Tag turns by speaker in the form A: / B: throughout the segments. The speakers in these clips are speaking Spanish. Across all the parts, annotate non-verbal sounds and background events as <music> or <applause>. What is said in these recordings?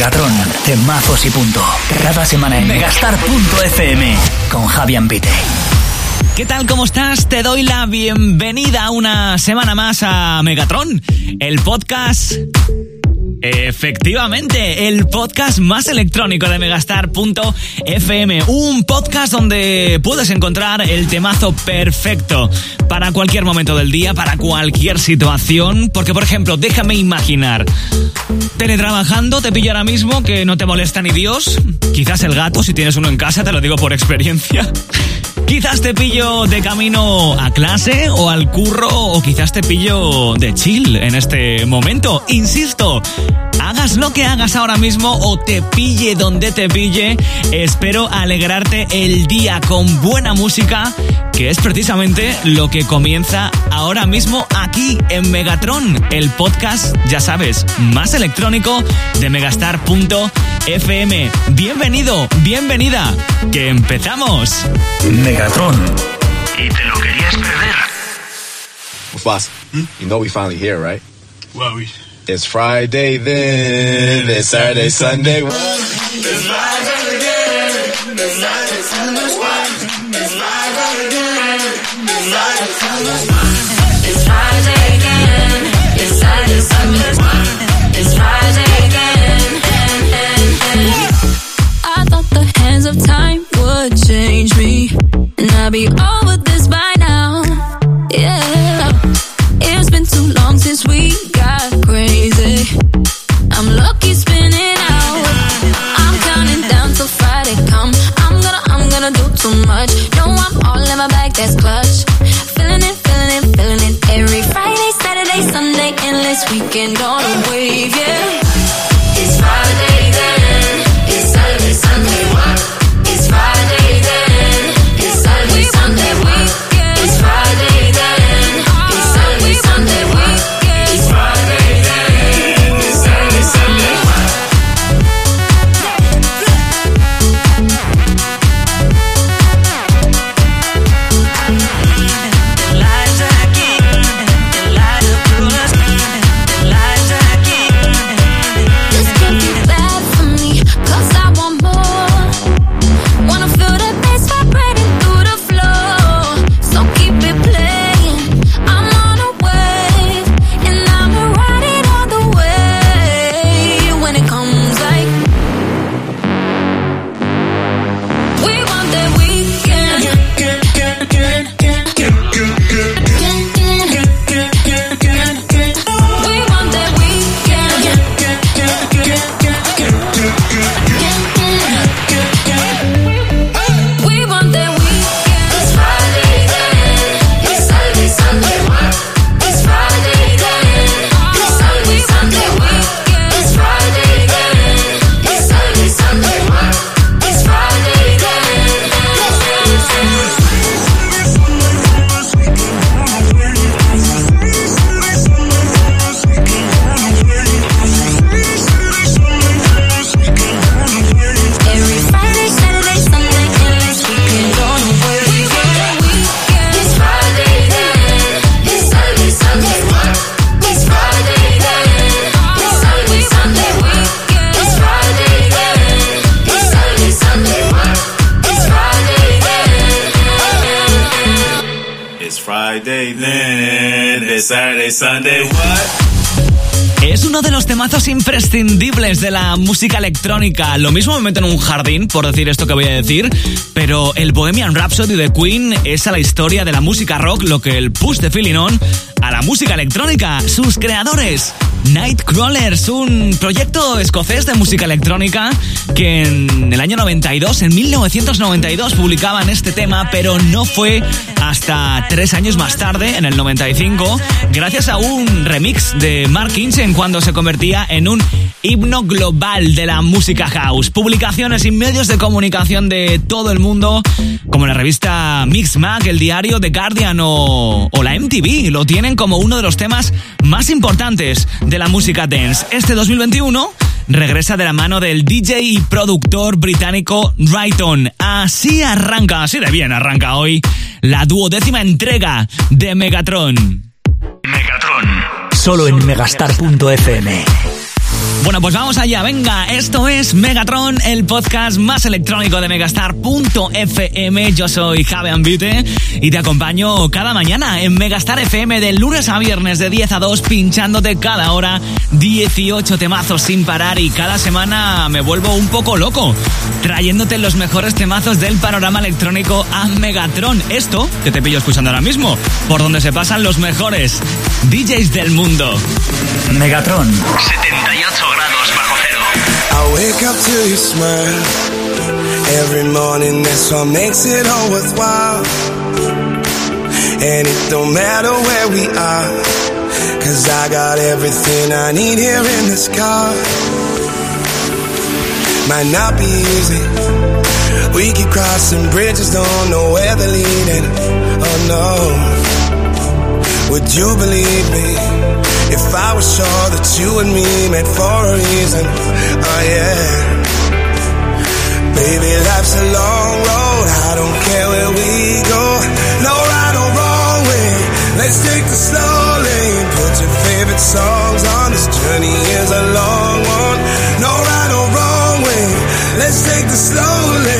A: Megatron, temazos y punto. Cada semana en megastar.fm con Javier Pite.
B: ¿Qué tal? ¿Cómo estás? Te doy la bienvenida una semana más a Megatron, el podcast Efectivamente, el podcast más electrónico de Megastar.fm. Un podcast donde puedes encontrar el temazo perfecto para cualquier momento del día, para cualquier situación. Porque, por ejemplo, déjame imaginar, teletrabajando, te pillo ahora mismo que no te molesta ni Dios. Quizás el gato, si tienes uno en casa, te lo digo por experiencia. Quizás te pillo de camino a clase o al curro o quizás te pillo de chill en este momento. Insisto, hagas lo que hagas ahora mismo o te pille donde te pille, espero alegrarte el día con buena música, que es precisamente lo que comienza ahora mismo aquí en Megatron, el podcast, ya sabes, más electrónico de megastar.fm. Bienvenido, bienvenida, que empezamos.
A: Megatron.
C: Y te lo querías perder.
D: Boss, you know we finally here, right?
C: Well, we...
D: It's Friday then, it's Saturday, Sunday.
C: It's Friday again. It's
E: I'll be
B: temazos imprescindibles de la música electrónica. Lo mismo me meto en un jardín, por decir esto que voy a decir, pero el Bohemian Rhapsody de Queen es a la historia de la música rock lo que el Push de Feeling On a la música electrónica. Sus creadores, Nightcrawlers, un proyecto escocés de música electrónica que en el año 92, en 1992, publicaban este tema, pero no fue hasta tres años más tarde, en el 95, gracias a un remix de Mark Kinchen cuando se convertía en un himno global de la música house. Publicaciones y medios de comunicación de todo el mundo, como la revista Mix Mag, el diario The Guardian o la MTV, lo tienen como uno de los temas más importantes de la música dance. Este 2021 regresa de la mano del DJ y productor británico Rayton. Así arranca, así de bien arranca hoy la duodécima entrega de Megatron.
C: Megatron.
A: Solo en megastar.fm.
B: Bueno, pues vamos allá, venga, esto es Megatron, el podcast más electrónico de Megastar.fm. Yo soy Javi Ambite y te acompaño cada mañana en Megastar FM de lunes a viernes de 10 a 2, pinchándote cada hora 18 temazos sin parar y cada semana me vuelvo un poco loco, trayéndote los mejores temazos del panorama electrónico a Megatron. Esto que te pillo escuchando ahora mismo, por donde se pasan los mejores DJs del mundo.
C: Megatron
B: 78 grados bajo cero.
F: I wake up to your smile every morning. That's what makes it all worthwhile. And it don't matter where we are, cause I got everything I need here in this car. Might not be easy. We keep crossing bridges, don't know where they're leading. Oh no. Would you believe me? If I was sure that you and me met for a reason, oh yeah. Baby, life's a long road, I don't care where we go. No right or wrong way, let's take the slow lane. Put your favorite songs on, this journey is a long one. No right or wrong way, let's take the slow lane.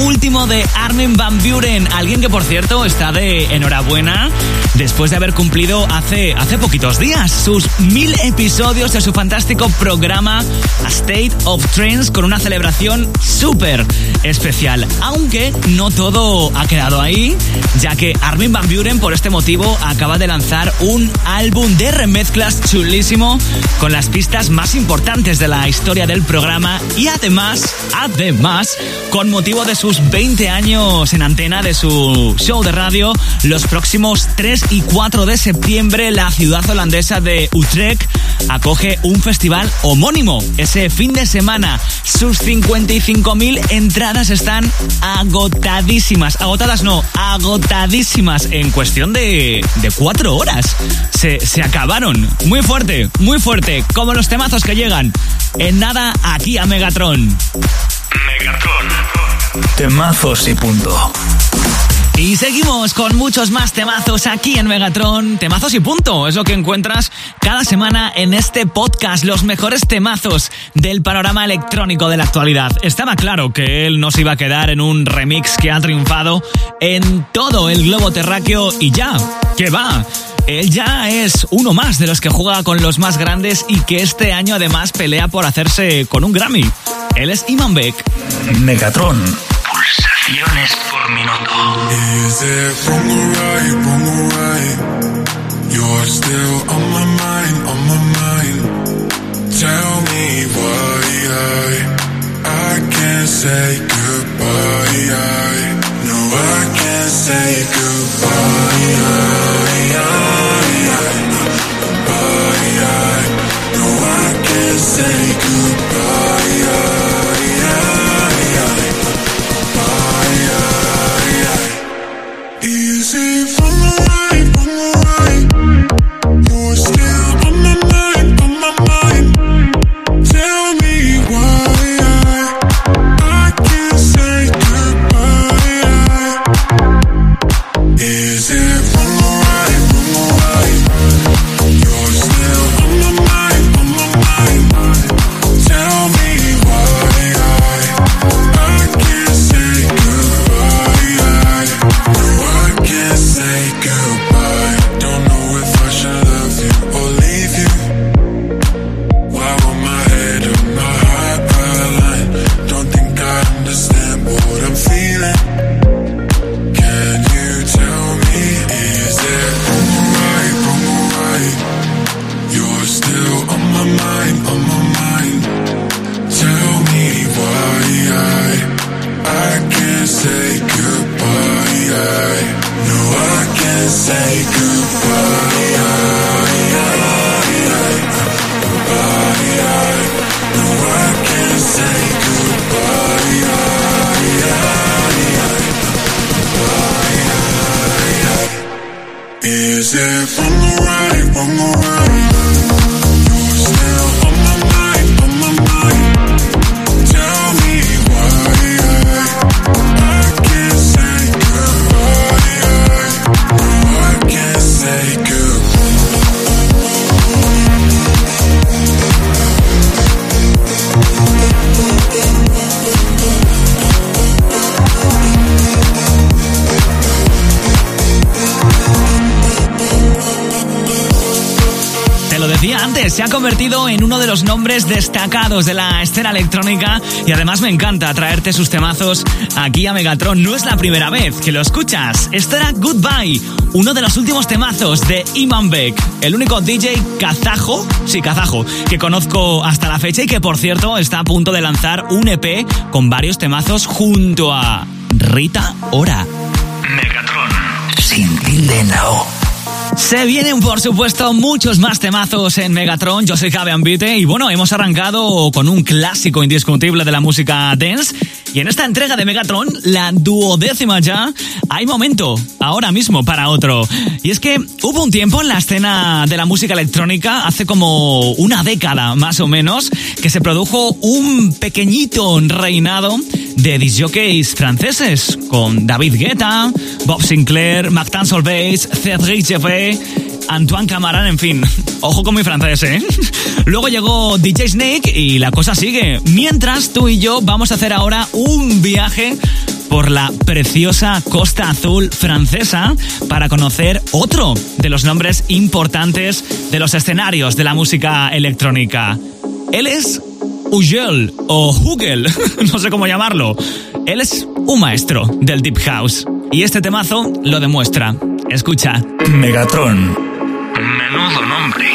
B: último de Armin Van Buren, alguien que por cierto está de enhorabuena después de haber cumplido hace, hace poquitos días sus mil episodios de su fantástico programa A State of Trends con una celebración súper especial. Aunque no todo ha quedado ahí, ya que Armin Van Buren por este motivo acaba de lanzar un álbum de remezclas chulísimo con las pistas más importantes de la historia del programa y además, además, con motivo de sus 20 años en antena de su show de radio, los próximos 3 y 4 de septiembre la ciudad holandesa de Utrecht acoge un festival homónimo. Ese fin de semana sus 55.000 entradas están agotadísimas. Agotadas no, agotadísimas en cuestión de, de 4 horas. Se, se acabaron. Muy fuerte, muy fuerte. Como los temazos que llegan. En nada, aquí a Megatron.
C: Temazos y punto.
B: Y seguimos con muchos más temazos aquí en Megatron. Temazos y punto. Es lo que encuentras cada semana en este podcast. Los mejores temazos del panorama electrónico de la actualidad. Estaba claro que él no se iba a quedar en un remix que ha triunfado en todo el globo terráqueo y ya. ¿Qué va? Él ya es uno más de los que juega con los más grandes y que este año además pelea por hacerse con un Grammy. Él es Iman Beck.
C: Megatron.
G: Revoluciones por minuto.
H: Is it wrong or right? You're still on my mind, on my mind. Tell me why I, I can't say goodbye. I, no, I can't say goodbye. I, I, goodbye. I, no, I can't say goodbye.
B: Convertido en uno de los nombres destacados de la escena electrónica y además me encanta traerte sus temazos aquí a Megatron. No es la primera vez que lo escuchas. Esto era Goodbye, uno de los últimos temazos de Iman Beck, el único DJ kazajo, sí, kazajo, que conozco hasta la fecha y que por cierto está a punto de lanzar un EP con varios temazos junto a Rita Ora.
G: Megatron. Sin tilde en la O.
B: Se vienen, por supuesto, muchos más temazos en Megatron. Yo soy Javi Ambite y bueno, hemos arrancado con un clásico indiscutible de la música dance. Y en esta entrega de Megatron, la duodécima ya, hay momento, ahora mismo, para otro. Y es que hubo un tiempo en la escena de la música electrónica, hace como una década más o menos, que se produjo un pequeñito reinado de disjockeys franceses, con David Guetta, Bob Sinclair, Martin Solveig, Cédric Jeffrey, Antoine Camarán, en fin. Ojo con mi francés, ¿eh? Luego llegó DJ Snake y la cosa sigue. Mientras tú y yo vamos a hacer ahora un viaje por la preciosa Costa Azul francesa para conocer otro de los nombres importantes de los escenarios de la música electrónica. Él es Ugel o Hugel, <laughs> no sé cómo llamarlo. Él es un maestro del Deep House y este temazo lo demuestra. Escucha.
G: Megatron. Menudo nombre.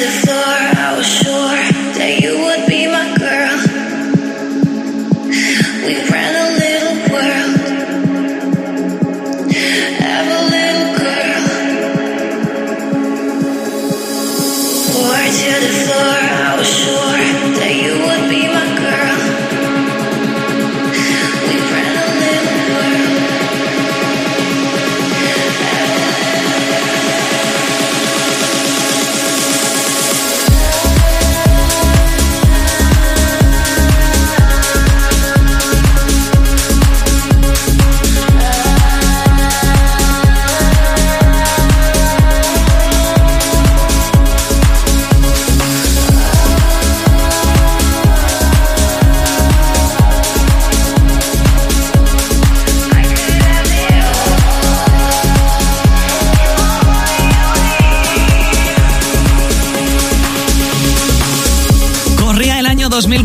I: the floor, I oh, was sure.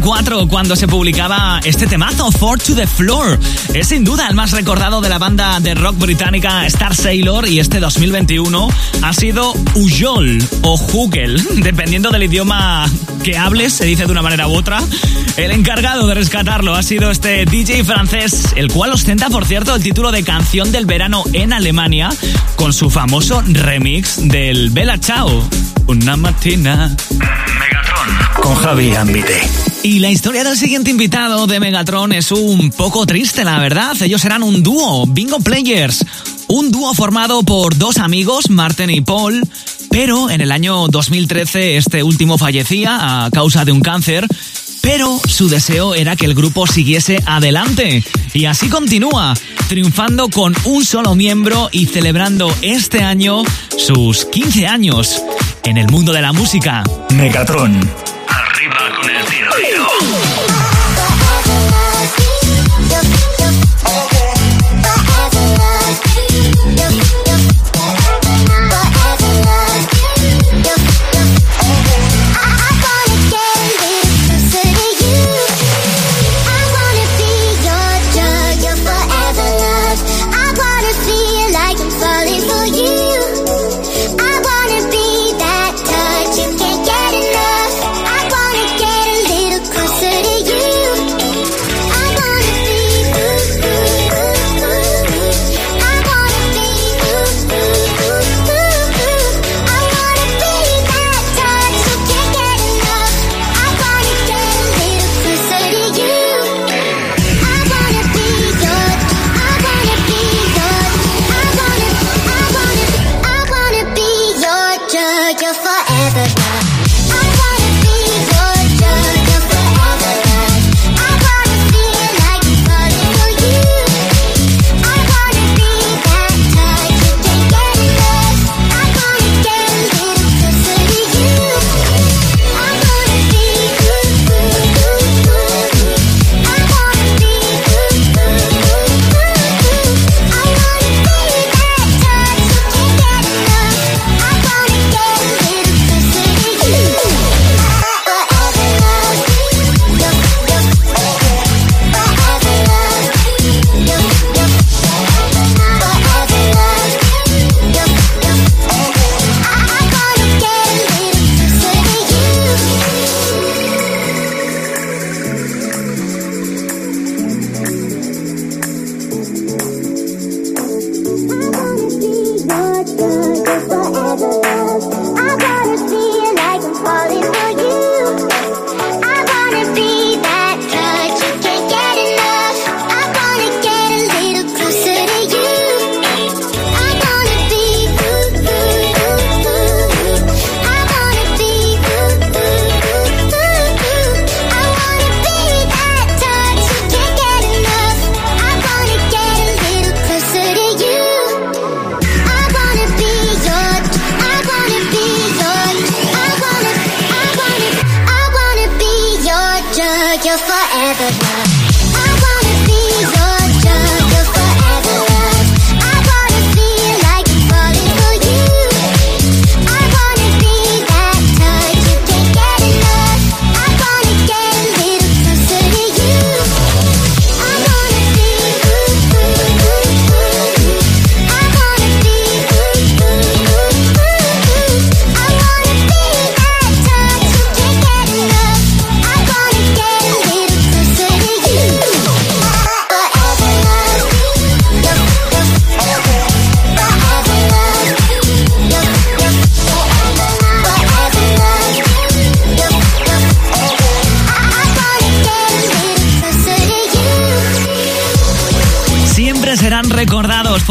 B: 2004 cuando se publicaba este temazo, Four to the Floor. Es sin duda el más recordado de la banda de rock británica Star Sailor y este 2021 ha sido Ujol o Hugel, <laughs> dependiendo del idioma que hables, se dice de una manera u otra. El encargado de rescatarlo ha sido este DJ francés, el cual ostenta, por cierto, el título de canción del verano en Alemania con su famoso remix del Bella Ciao. Una matina.
A: Con Javi Ambite.
B: Y la historia del siguiente invitado de Megatron es un poco triste, la verdad. Ellos eran un dúo, Bingo Players. Un dúo formado por dos amigos, Martin y Paul. Pero en el año 2013 este último fallecía a causa de un cáncer. Pero su deseo era que el grupo siguiese adelante. Y así continúa, triunfando con un solo miembro y celebrando este año sus 15 años en el mundo de la música.
A: Megatron.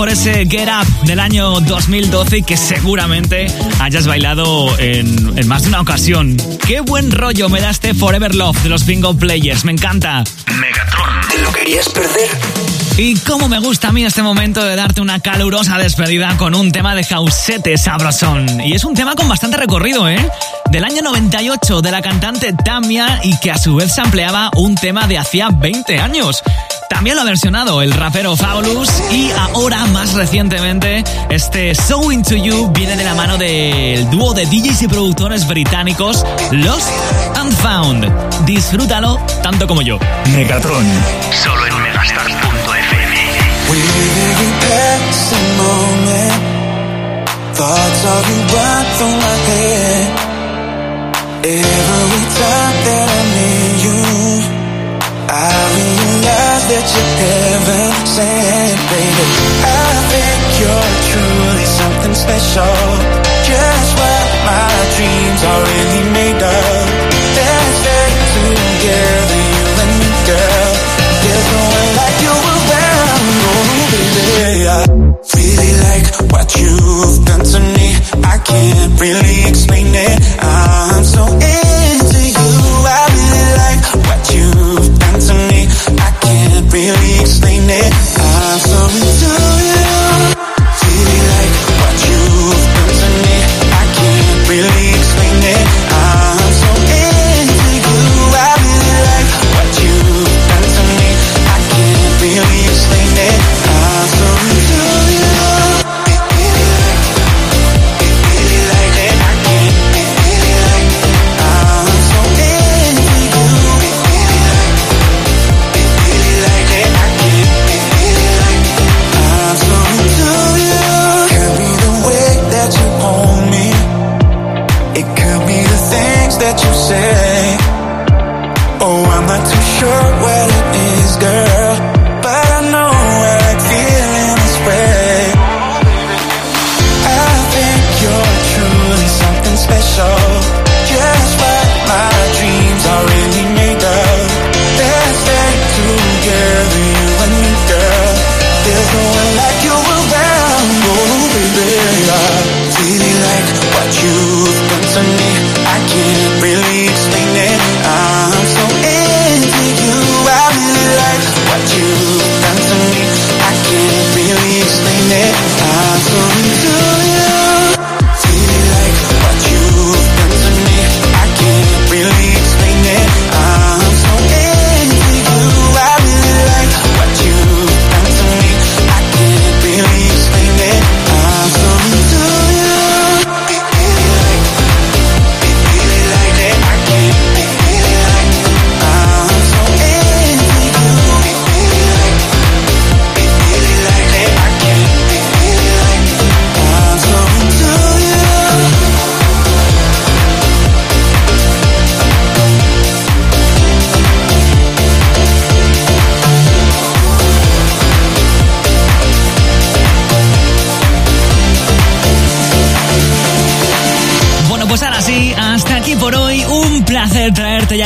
B: Por ese Get Up del año 2012 y que seguramente hayas bailado en, en, más de una ocasión. Qué buen rollo me da este Forever Love de los Bingo Players, me encanta.
A: Megatron, ¿te lo querías perder?
B: Y cómo me gusta a mí este momento de darte una calurosa despedida con un tema de Jausete Sabrosón. Y es un tema con bastante recorrido, ¿eh? Del año 98 de la cantante Tamia y que a su vez se ampliaba un tema de hacía 20 años. También lo ha versionado el rapero Fabulous y ahora, más recientemente, este So Into You viene de la mano del dúo de DJs y productores británicos Lost and Found. Disfrútalo tanto como yo.
A: Megatron, solo en megastar.fm.
J: Thoughts of you run through my head. Every time that I'm near you, I realize that you're heaven sent, baby. I think you're truly something special. Just what my dreams are really made of.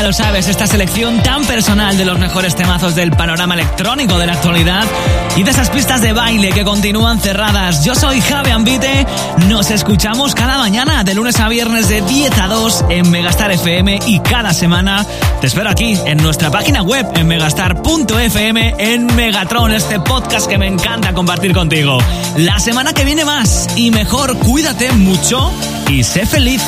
B: Lo sabes, esta selección tan personal de los mejores temazos del panorama electrónico de la actualidad y de esas pistas de baile que continúan cerradas. Yo soy Javi Ambite. Nos escuchamos cada mañana, de lunes a viernes, de 10 a 2 en Megastar FM y cada semana te espero aquí en nuestra página web en megastar.fm en Megatron, este podcast que me encanta compartir contigo. La semana que viene más y mejor, cuídate mucho y sé feliz.